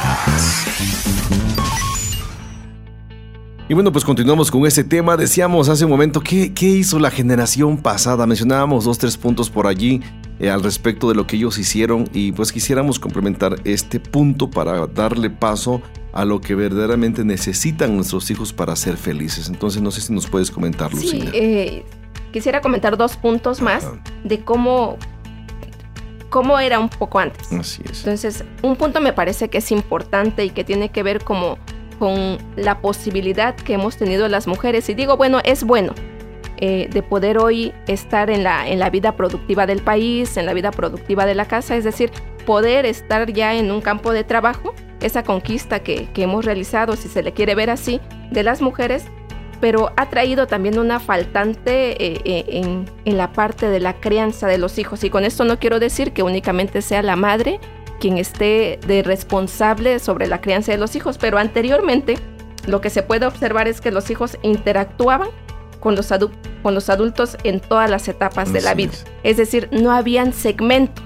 Y bueno, pues continuamos con ese tema. Decíamos hace un momento, ¿qué, qué hizo la generación pasada? Mencionábamos dos, tres puntos por allí eh, al respecto de lo que ellos hicieron y pues quisiéramos complementar este punto para darle paso a lo que verdaderamente necesitan nuestros hijos para ser felices. Entonces, no sé si nos puedes comentar, Sí, Lucina. eh, quisiera comentar dos puntos más de cómo, cómo era un poco antes. Así es. Entonces, un punto me parece que es importante y que tiene que ver como con la posibilidad que hemos tenido las mujeres. Y digo, bueno, es bueno eh, de poder hoy estar en la, en la vida productiva del país, en la vida productiva de la casa, es decir, poder estar ya en un campo de trabajo, esa conquista que, que hemos realizado, si se le quiere ver así, de las mujeres, pero ha traído también una faltante eh, eh, en, en la parte de la crianza de los hijos. Y con esto no quiero decir que únicamente sea la madre quien esté de responsable sobre la crianza de los hijos, pero anteriormente lo que se puede observar es que los hijos interactuaban con los, adu- con los adultos en todas las etapas de la vida. es. Es decir, no habían segmentos.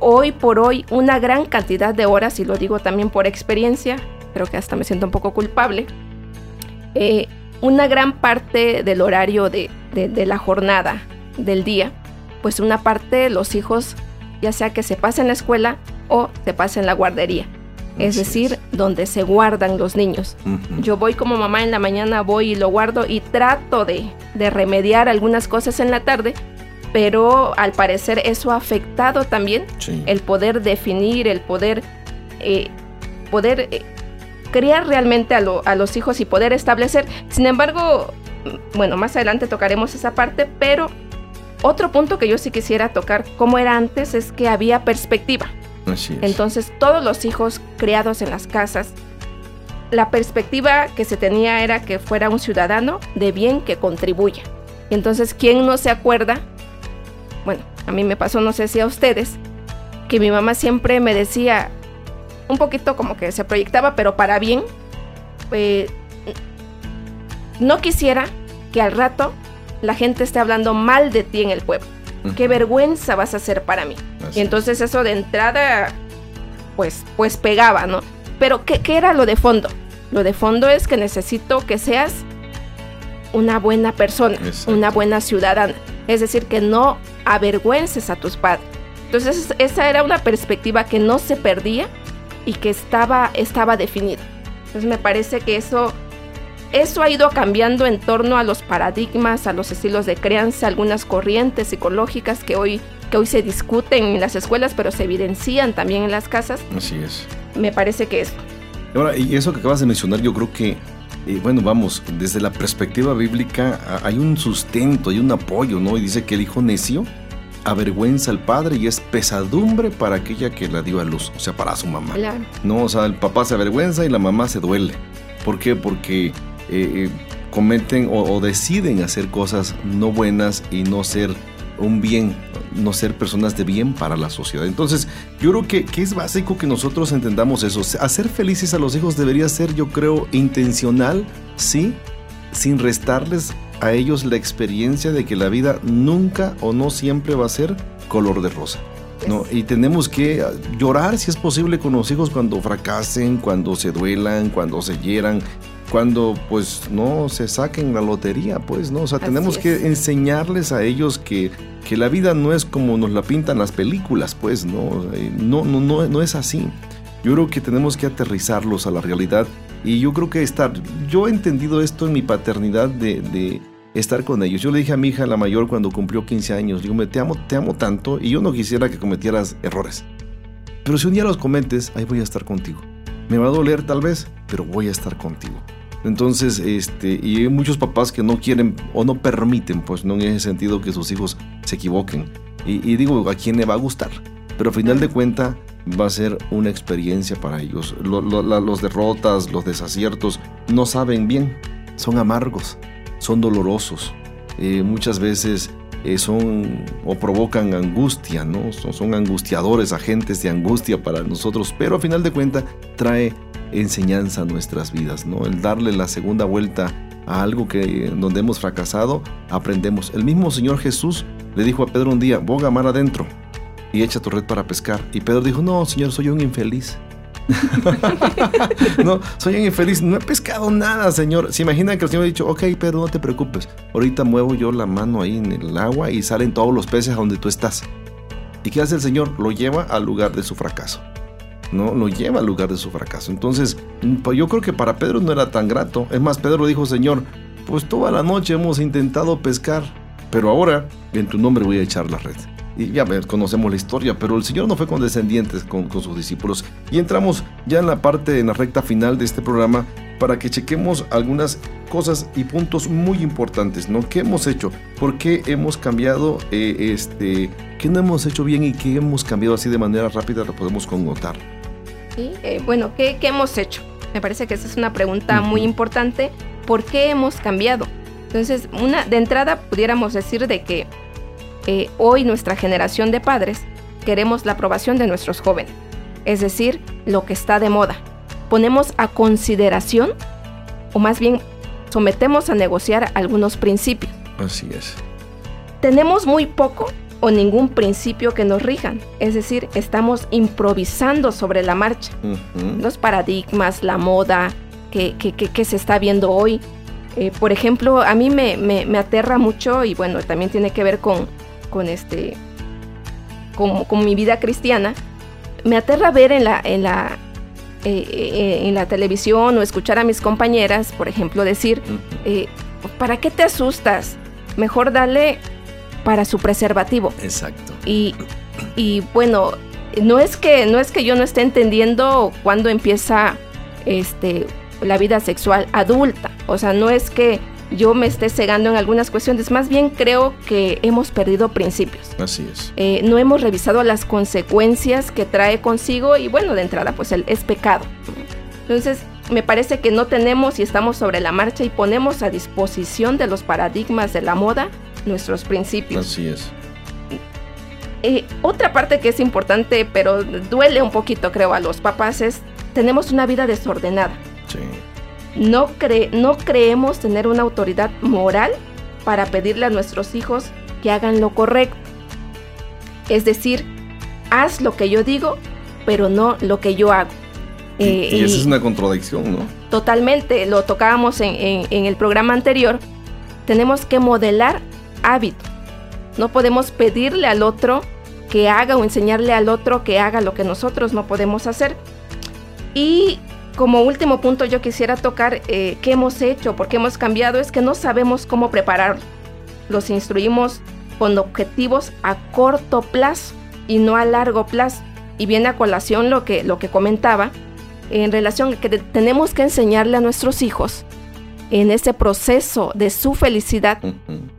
Hoy por hoy, una gran cantidad de horas, y lo digo también por experiencia, creo que hasta me siento un poco culpable, eh, una gran parte del horario de, de- de la jornada, del día, pues una parte los hijos, ya sea que se pase en la escuela o se pase en la guardería. Es Así decir, es. donde se guardan los niños. Yo voy como mamá en la mañana, voy y lo guardo y trato de, de remediar algunas cosas en la tarde, pero al parecer eso ha afectado también Sí. el poder definir, el poder, eh, poder eh, criar realmente a, lo- a los hijos y poder establecer. Sin embargo, bueno, más adelante tocaremos esa parte, pero otro punto que yo sí quisiera tocar, como era antes, es que había perspectiva. Así es. Entonces, todos los hijos criados en las casas, la perspectiva que se tenía era que fuera un ciudadano de bien que contribuya. Entonces, ¿quién no se acuerda? Bueno, a mí me pasó, no sé si a ustedes, que mi mamá siempre me decía, un poquito como que se proyectaba, pero para bien, eh, no quisiera que al rato la gente esté hablando mal de ti en el pueblo. Qué vergüenza vas a hacer para mí. y entonces eso de entrada, pues, pues pegaba, ¿no? Pero ¿qué, ¿qué era lo de fondo? Lo de fondo es que necesito que seas una buena persona, una buena ciudadana. Es decir, que no avergüences a tus padres. Entonces esa era una perspectiva que no se perdía y que estaba, estaba definida. Entonces me parece que eso, eso ha ido cambiando en torno a los paradigmas, a los estilos de crianza, algunas corrientes psicológicas que hoy, que hoy se discuten en las escuelas, pero se evidencian también en las casas. Así es. Me parece que eso. Ahora, y eso que acabas de mencionar, yo creo que eh, bueno, vamos, desde la perspectiva bíblica hay un sustento, hay un apoyo, ¿no? Y dice que el hijo necio avergüenza al padre y es pesadumbre para aquella que la dio a luz, o sea, para su mamá. No, o sea, el papá se avergüenza y la mamá se duele. ¿Por qué? Porque eh, eh, cometen o, deciden hacer cosas no buenas y no ser un bien, no ser personas de bien para la sociedad. Entonces, yo creo que, que, es básico que nosotros entendamos eso. Hacer felices a los hijos debería ser, yo creo, intencional, sí, sin restarles a ellos la experiencia de que la vida nunca o no siempre va a ser color de rosa. ¿no? Y tenemos que llorar si es posible con los hijos cuando fracasen, cuando se duelan, cuando se hieran, cuando pues no se saquen la lotería, pues, ¿no? O sea, tenemos que enseñarles a ellos que, que, la vida no es como nos la pintan las películas, pues, ¿no? No, no, no, no es así. Yo creo que tenemos que aterrizarlos a la realidad y yo creo que estar, yo he entendido esto en mi paternidad de, de estar con ellos. Yo le dije a mi hija, la mayor, cuando cumplió 15 años, digo, te amo, te amo tanto y yo no quisiera que cometieras errores. Pero si un día los cometes, ahí voy a estar contigo. Me va a doler tal vez, pero voy a estar contigo. Entonces, este, y hay muchos papás que no quieren o no permiten, pues no en ese sentido que sus hijos se equivoquen. Y, digo, ¿a quién le va a gustar? Pero al final de cuentas va a ser una experiencia para ellos. los derrotas, los desaciertos, no saben bien, son amargos, son dolorosos. Eh, muchas veces eh, son o provocan angustia, ¿no? Son, angustiadores, agentes de angustia para nosotros, pero al final de cuentas trae enseñanza a nuestras vidas, ¿no? El darle la segunda vuelta a algo que donde hemos fracasado, aprendemos. El mismo Señor Jesús le dijo a Pedro un día, boga mar adentro y echa tu red para pescar. Y Pedro dijo, no, Señor, soy un infeliz. no, soy un infeliz, no he pescado nada, Señor. Se imagina que el Señor ha dicho, ok, Pedro, no te preocupes. Ahorita muevo yo la mano ahí en el agua y salen todos los peces a donde tú estás. ¿Y qué hace el Señor? Lo lleva al lugar de su fracaso. ¿no? Lo lleva al lugar de su fracaso. Entonces, pues yo creo que para Pedro no era tan grato. Es más, Pedro dijo, Señor, pues toda la noche hemos intentado pescar, pero ahora en tu nombre voy a echar la red. Y ya conocemos la historia, pero el Señor no fue condescendiente con, con sus discípulos. Y entramos ya en la parte, en la recta final de este programa, para que chequemos algunas cosas y puntos muy importantes, ¿no? ¿Qué hemos hecho? ¿Por qué hemos cambiado? Eh, este, ¿Qué no hemos hecho bien y qué hemos cambiado así de manera rápida? Lo podemos connotar. Eh, bueno, ¿qué, hemos hecho? Me parece que esa es una pregunta muy importante. ¿Por qué hemos cambiado? Entonces, una, de entrada pudiéramos decir de que hoy nuestra generación de padres queremos la aprobación de nuestros jóvenes, es decir, lo que está de moda. Ponemos a consideración, o más bien sometemos a negociar algunos principios. Así es. Tenemos muy poco o ningún principio que nos rijan. Es decir, estamos improvisando sobre la marcha. Los paradigmas, la moda que, que, se está viendo hoy. Eh, por ejemplo, a mí me, me, aterra mucho y bueno, también tiene que ver con, con este, con, con, mi vida cristiana. Me aterra ver en la, en la, eh, eh, en la televisión o escuchar a mis compañeras, por ejemplo, decir, ¿para qué te asustas? Mejor dale para su preservativo. Exacto. Y, y bueno, no es que no es que yo no esté entendiendo cuándo empieza este la vida sexual adulta. O sea, no es que yo me esté cegando en algunas cuestiones, más bien creo que hemos perdido principios. Así es. Eh, no hemos revisado las consecuencias que trae consigo y bueno, de entrada pues el, es pecado. Entonces, me parece que no tenemos y estamos sobre la marcha y ponemos a disposición de los paradigmas de la moda nuestros principios. Así es. eh, otra parte que es importante, pero duele un poquito, creo, a los papás es, tenemos una vida desordenada. No, cre no creemos tener una autoridad moral para pedirle a nuestros hijos que hagan lo correcto. Es decir, haz lo que yo digo, pero no lo que yo hago. Y, Eh, y esa y- es una contradicción, ¿no? Totalmente, lo tocábamos en, en- en el programa anterior. Tenemos que modelar hábitos. No podemos pedirle al otro que haga o enseñarle al otro que haga lo que nosotros no podemos hacer. Y como último punto yo quisiera tocar eh, qué hemos hecho, por qué hemos cambiado, es que no sabemos cómo prepararlos. Los instruimos con objetivos a corto plazo y no a largo plazo. Y viene a colación lo que, lo que comentaba, en relación a que te- tenemos que enseñarle a nuestros hijos en ese proceso de su felicidad,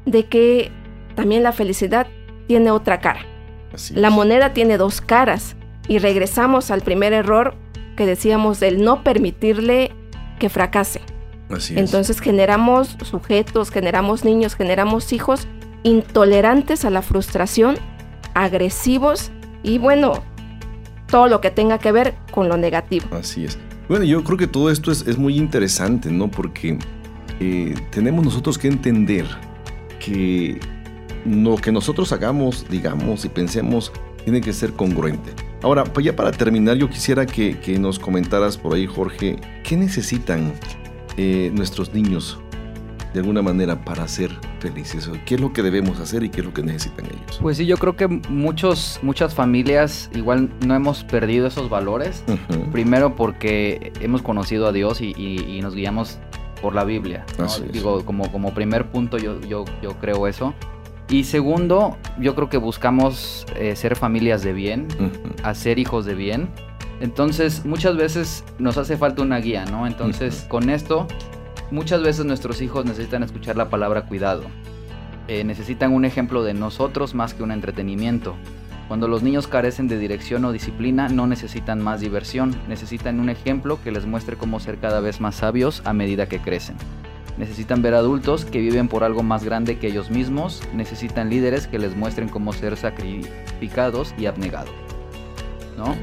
de que también la felicidad tiene otra cara. Así La es. moneda tiene dos caras y regresamos al primer error que decíamos del no permitirle que fracase. Así es. Entonces generamos sujetos, generamos niños, generamos hijos intolerantes a la frustración, agresivos y bueno, todo lo que tenga que ver con lo negativo. Así es. Bueno, yo creo que todo esto es, es muy interesante, ¿no? Porque eh, tenemos nosotros que entender que lo que nosotros hagamos, digamos y pensemos, tiene que ser congruente. Ahora, pues ya para terminar, yo quisiera que, que nos comentaras por ahí, Jorge, ¿qué necesitan eh, nuestros niños de alguna manera para ser felices? ¿Qué es lo que debemos hacer y qué es lo que necesitan ellos? Pues sí, yo creo que muchos, muchas familias igual no hemos perdido esos valores. Primero porque hemos conocido a Dios y, y- y nos guiamos por la Biblia. Digo, como, como primer punto yo, yo, yo creo eso. Y segundo, yo creo que buscamos eh, ser familias de bien, hacer hijos de bien. Entonces, muchas veces nos hace falta una guía, ¿no? Entonces, con esto, muchas veces nuestros hijos necesitan escuchar la palabra cuidado. Eh, necesitan un ejemplo de nosotros más que un entretenimiento. Cuando los niños carecen de dirección o disciplina, no necesitan más diversión, necesitan un ejemplo que les muestre cómo ser cada vez más sabios a medida que crecen. Necesitan ver adultos que viven por algo más grande que ellos mismos, necesitan líderes que les muestren cómo ser sacrificados y abnegados. ¿No?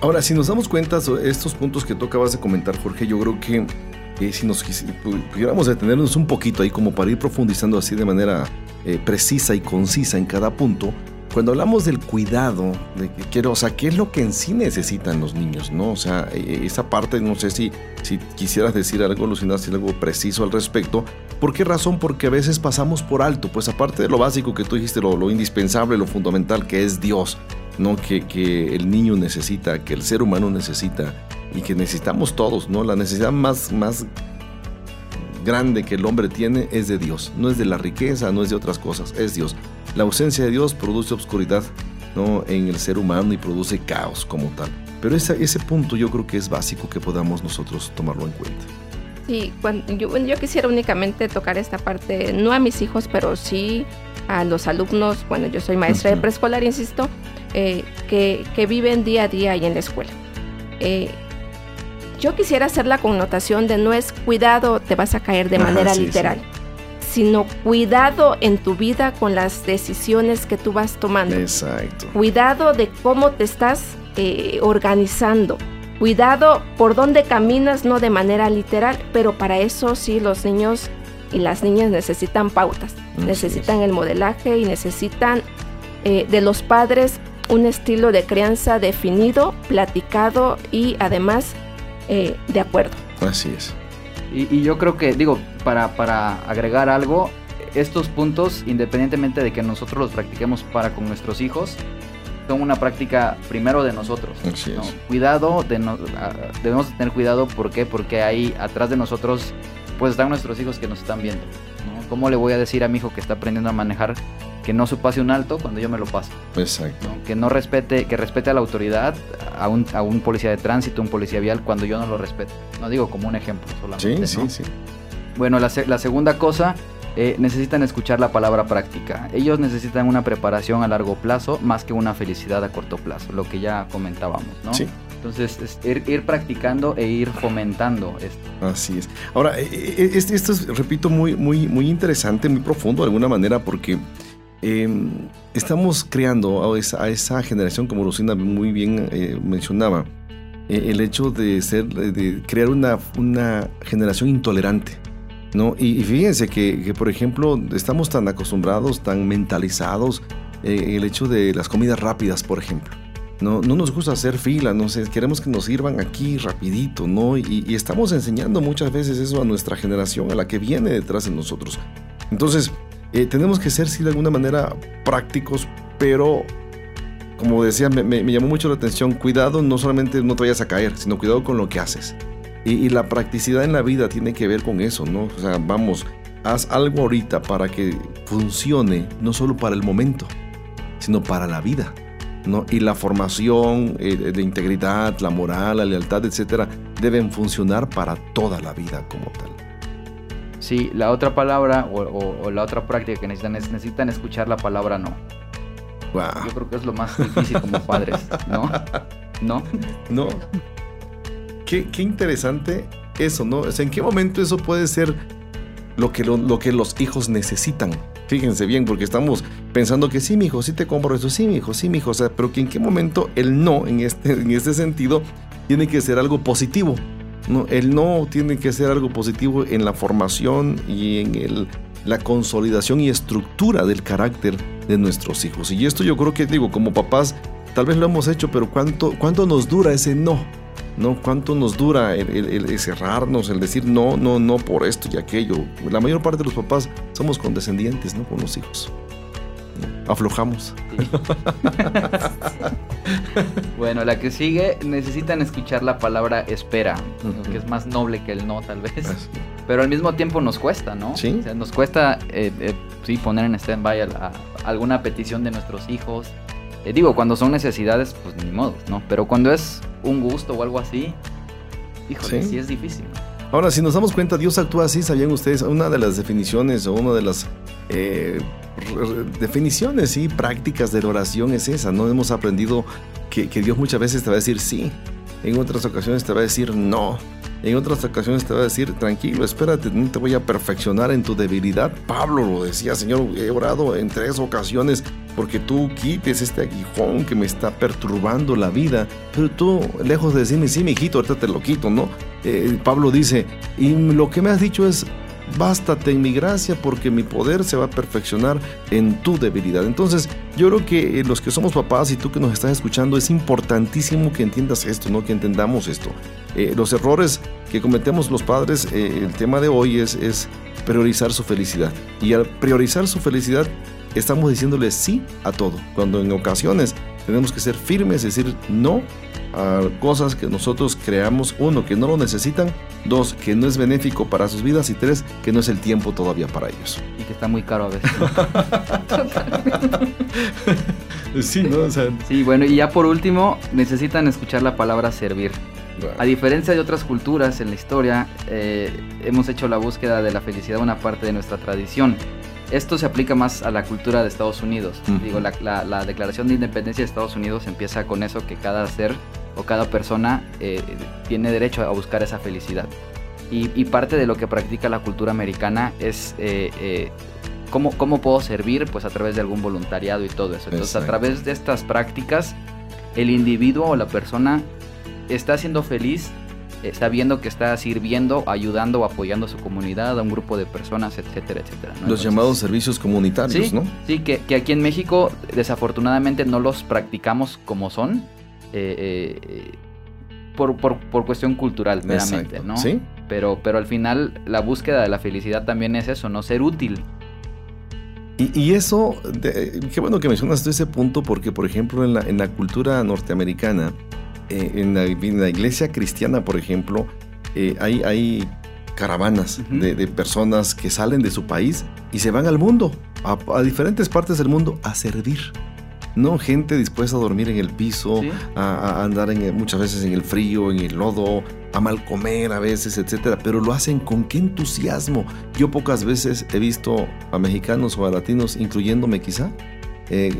Ahora, si nos damos cuenta, so- estos puntos que tú acabas de comentar, Jorge, yo creo que eh, si nos pu- pudiéramos detenernos un poquito ahí como para ir profundizando así de manera eh, precisa y concisa en cada punto, cuando hablamos del cuidado, de que quiero, o sea, ¿qué es lo que en sí necesitan los niños, no? O sea, eh, esa parte, no sé si, si quisieras decir algo, Lucina, si algo preciso al respecto. ¿Por qué razón? Porque a veces pasamos por alto, pues aparte de lo básico que tú dijiste, lo, lo indispensable, lo fundamental que es Dios, ¿no? Que, que el niño necesita, que el ser humano necesita y que necesitamos todos, ¿no? La necesidad más, más grande que el hombre tiene es de Dios, no es de la riqueza, no es de otras cosas, es Dios. La ausencia de Dios produce obscuridad, ¿no? En el ser humano y produce caos como tal. Pero ese, ese punto yo creo que es básico que podamos nosotros tomarlo en cuenta. Sí, cuando, yo, yo quisiera únicamente tocar esta parte, no a mis hijos, pero sí a los alumnos, bueno, yo soy maestra de Ujú. preescolar, insisto, eh, que, que viven día a día ahí en la escuela. Eh, yo quisiera hacer la connotación de no es cuidado, te vas a caer de Ajá, manera sí, literal, sino cuidado en tu vida con las decisiones que tú vas tomando Exacto. cuidado de cómo te estás eh, organizando, cuidado por dónde caminas, no de manera literal, pero para eso sí los niños y las niñas necesitan pautas, Así necesitan el modelaje y necesitan eh, de los padres un estilo de crianza definido, platicado y además eh, de acuerdo. Así es. Y, y yo creo que, digo, para, para agregar algo, estos puntos, independientemente de que nosotros los practiquemos para con nuestros hijos, son una práctica primero de nosotros. Así ¿no? es. Cuidado, de no- debemos tener cuidado, ¿por qué? Porque ahí atrás de nosotros, pues están nuestros hijos que nos están viendo. ¿Cómo le voy a decir a mi hijo que está aprendiendo a manejar que no se pase un alto cuando yo me lo paso? Exacto. Que no respete, que respete a la autoridad, a un, a un policía de tránsito, un policía vial, cuando yo no lo respeto. No digo como un ejemplo solamente. Sí, ¿no? sí, sí. Bueno, la, la segunda cosa, eh, necesitan escuchar la palabra práctica. Ellos necesitan una preparación a largo plazo más que una felicidad a corto plazo, lo que ya comentábamos, ¿no? Sí. Entonces, es ir, ir practicando e ir fomentando esto. Así es. Ahora, eh, eh, este- esto es, repito, muy, muy, muy interesante, muy profundo de alguna manera, porque em, estamos creando a esa, a esa, generación, como Lucina muy bien eh, mencionaba, eh, el hecho de, ser, de crear una, una generación intolerante. ¿no? Y, fíjense que, que, por ejemplo, estamos tan acostumbrados, tan mentalizados, eh, el hecho de las comidas rápidas, por ejemplo. No, no nos gusta hacer fila, no sé, queremos que nos sirvan aquí rapidito, ¿no? Y, y, estamos enseñando muchas veces eso a nuestra generación, a la que viene detrás de nosotros. Entonces, eh, tenemos que ser, sí, de alguna manera prácticos, pero como decía, me, me, llamó mucho la atención, cuidado, no solamente no te vayas a caer, sino cuidado con lo que haces. Y, y, la practicidad en la vida tiene que ver con eso, ¿no? O sea, vamos, haz algo ahorita para que funcione, no solo para el momento, sino para la vida. ¿No? Y la formación eh, de integridad, la moral, la lealtad, etcétera, deben funcionar para toda la vida como tal. Sí, la otra palabra o, o, o, la otra práctica que necesitan es necesitan escuchar la palabra no. Wow. Yo creo que es lo más difícil como padres, ¿no? ¿No? No. Qué, qué interesante eso, ¿no? O sea, ¿en qué momento eso puede ser lo que, lo, lo que los hijos necesitan? Fíjense bien, porque estamos pensando que sí, mi hijo, sí te compro eso, sí, mi hijo, sí, mi hijo, o sea, pero que en qué momento el no, en este, en este sentido, tiene que ser algo positivo. No, el no tiene que ser algo positivo en la formación y en el, la consolidación y estructura del carácter de nuestros hijos. Y esto yo creo que, digo, como papás, tal vez lo hemos hecho, pero ¿cuánto, cuánto nos dura ese no? ¿no? ¿Cuánto nos dura el, el, el, cerrarnos, el decir no, no, no por esto y aquello? La mayor parte de los papás somos condescendientes, ¿no? Con los hijos. Aflojamos. Sí. bueno, la que sigue, necesitan escuchar la palabra espera, uh -huh. que es más noble que el no, tal vez. Así. Pero al mismo tiempo nos cuesta, ¿no? Sí. O sea, nos cuesta, eh, eh, sí, poner en stand-by alguna petición de nuestros hijos. Eh, digo, cuando son necesidades, pues ni modo, ¿no? Pero cuando es un gusto o algo así, híjole, sí, sí es difícil. Ahora, si nos damos cuenta, Dios actúa así, ¿sabían ustedes? Una de las definiciones o una de las eh, definiciones y prácticas de la oración es esa, ¿no? Hemos aprendido que, que, Dios muchas veces te va a decir sí, en otras ocasiones te va a decir no, en otras ocasiones te va a decir tranquilo, espérate, no te voy a perfeccionar en tu debilidad. Pablo lo decía, Señor, he orado en tres ocasiones porque tú quites este aguijón que me está perturbando la vida, pero tú, lejos de decirme, sí, mi hijito, ahorita te lo quito, ¿no? Eh, Pablo dice, y lo que me has dicho es, bástate en mi gracia porque mi poder se va a perfeccionar en tu debilidad. Entonces, yo creo que eh, los que somos papás y tú que nos estás escuchando, es importantísimo que entiendas esto, ¿no? Que entendamos esto. Eh, los errores que cometemos los padres, eh, el tema de hoy es, es priorizar su felicidad. Y al priorizar su felicidad, estamos diciéndole sí a todo, cuando en ocasiones tenemos que ser firmes, decir no a cosas que nosotros creamos, uno, que no lo necesitan, dos, que no es benéfico para sus vidas y tres, que no es el tiempo todavía para ellos. Y que está muy caro a veces. sí, ¿no? O sea, sí, bueno, y ya por último, necesitan escuchar la palabra servir. Bueno. A diferencia de otras culturas en la historia, eh, hemos hecho la búsqueda de la felicidad una parte de nuestra tradición. Esto se aplica más a la cultura de Estados Unidos. Uh -huh. Digo, la, la, la, Declaración de Independencia de Estados Unidos empieza con eso que cada ser o cada persona eh, tiene derecho a buscar esa felicidad. Y, y, parte de lo que practica la cultura americana es eh, eh, cómo, cómo puedo servir pues a través de algún voluntariado y todo eso. Entonces, Exacto. a través de estas prácticas, el individuo o la persona está siendo feliz está viendo que está sirviendo, ayudando o apoyando a su comunidad, a un grupo de personas, etcétera, etcétera. ¿no? Los Entonces, llamados servicios comunitarios, sí, ¿no? Sí, que, que, aquí en México desafortunadamente no los practicamos como son, eh, eh, por, por, por, cuestión cultural meramente. ¿no? Sí. Pero, pero al final la búsqueda de la felicidad también es eso, no ser útil. Y, y eso, de, qué bueno que mencionas ese punto, porque por ejemplo en la, en la cultura norteamericana, eh, en, la, en, la, iglesia cristiana, por ejemplo, eh, hay, hay, caravanas uh -huh. de, de, personas que salen de su país y se van al mundo, a, a, diferentes partes del mundo, a servir. No, gente dispuesta a dormir en el piso, ¿Sí? a, a, andar en, muchas veces en el frío, en el lodo, a mal comer a veces, etcétera. Pero lo hacen con qué entusiasmo. Yo pocas veces he visto a mexicanos o a latinos, incluyéndome quizá, eh,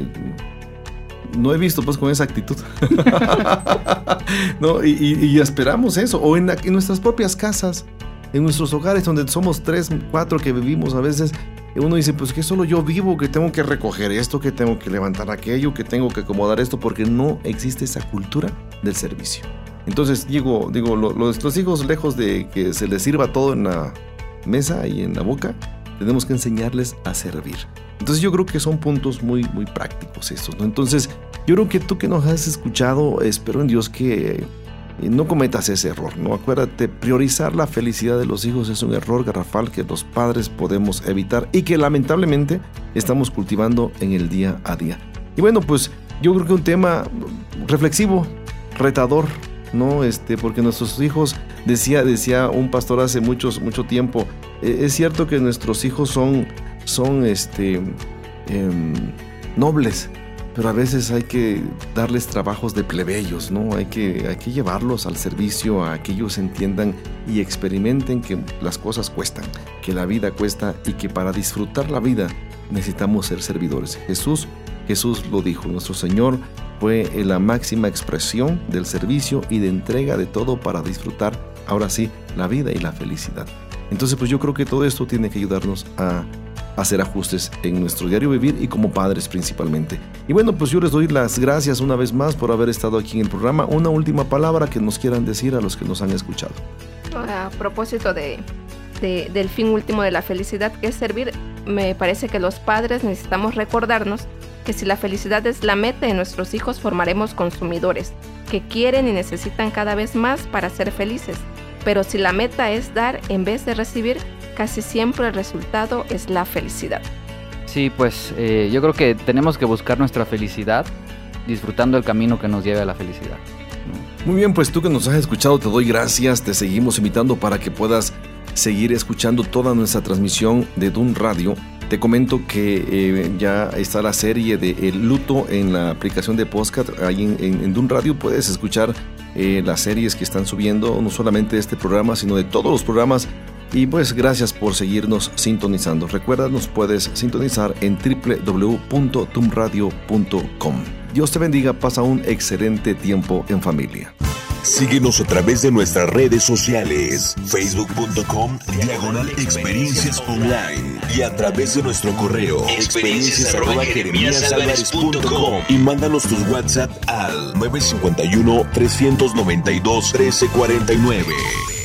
no he visto pues con esa actitud. no, y, esperamos eso. O en, nuestras propias casas, en nuestros hogares donde somos tres, cuatro que vivimos a veces, uno dice, pues que solo yo vivo, que tengo que recoger esto, que tengo que levantar aquello, que tengo que acomodar esto, porque no existe esa cultura del servicio. Entonces, digo, digo los, hijos, lejos de que se les sirva todo en la mesa y en la boca, tenemos que enseñarles a servir. Entonces, yo creo que son puntos muy, muy prácticos estos, ¿no? Entonces, yo creo que tú que nos has escuchado, espero en Dios que eh, no cometas ese error, ¿no? Acuérdate, priorizar la felicidad de los hijos es un error garrafal que los padres podemos evitar y que lamentablemente estamos cultivando en el día a día. Y bueno, pues yo creo que un tema reflexivo, retador, ¿no? Este, porque nuestros hijos, decía, decía un pastor hace muchos, mucho tiempo, eh, es cierto que nuestros hijos son, son este, em, nobles, pero a veces hay que darles trabajos de plebeyos, ¿no? Hay que, hay que llevarlos al servicio a que ellos entiendan y experimenten que las cosas cuestan, que la vida cuesta y que para disfrutar la vida necesitamos ser servidores. Jesús, Jesús lo dijo, nuestro Señor fue la máxima expresión del servicio y de entrega de todo para disfrutar, ahora sí, la vida y la felicidad. Entonces, pues yo creo que todo esto tiene que ayudarnos a hacer ajustes en nuestro diario vivir y como padres principalmente. Y bueno, pues yo les doy las gracias una vez más por haber estado aquí en el programa. Una última palabra que nos quieran decir a los que nos han escuchado. A propósito de, del fin último de la felicidad, que es servir, me parece que los padres necesitamos recordarnos que si la felicidad es la meta de nuestros hijos, formaremos consumidores que quieren y necesitan cada vez más para ser felices. Pero si la meta es dar en vez de recibir, casi siempre el resultado es la felicidad. Sí, pues eh, yo creo que tenemos que buscar nuestra felicidad disfrutando el camino que nos lleve a la felicidad. Muy bien, pues tú que nos has escuchado, te doy gracias, te seguimos invitando para que puedas seguir escuchando toda nuestra transmisión de Dun Radio. Te comento que eh, ya está la serie de El Luto en la aplicación de podcast. Ahí en, en, Dun Radio puedes escuchar eh, las series que están subiendo, no solamente de este programa, sino de todos los programas y pues gracias por seguirnos sintonizando. Recuerda, nos puedes sintonizar en www.tumradio.com. Dios te bendiga, pasa un excelente tiempo en familia. Síguenos a través de nuestras redes sociales, facebook.com, diagonal experiencias online y a través de nuestro correo, experiencias y mándanos tus WhatsApp al 951 392 1349.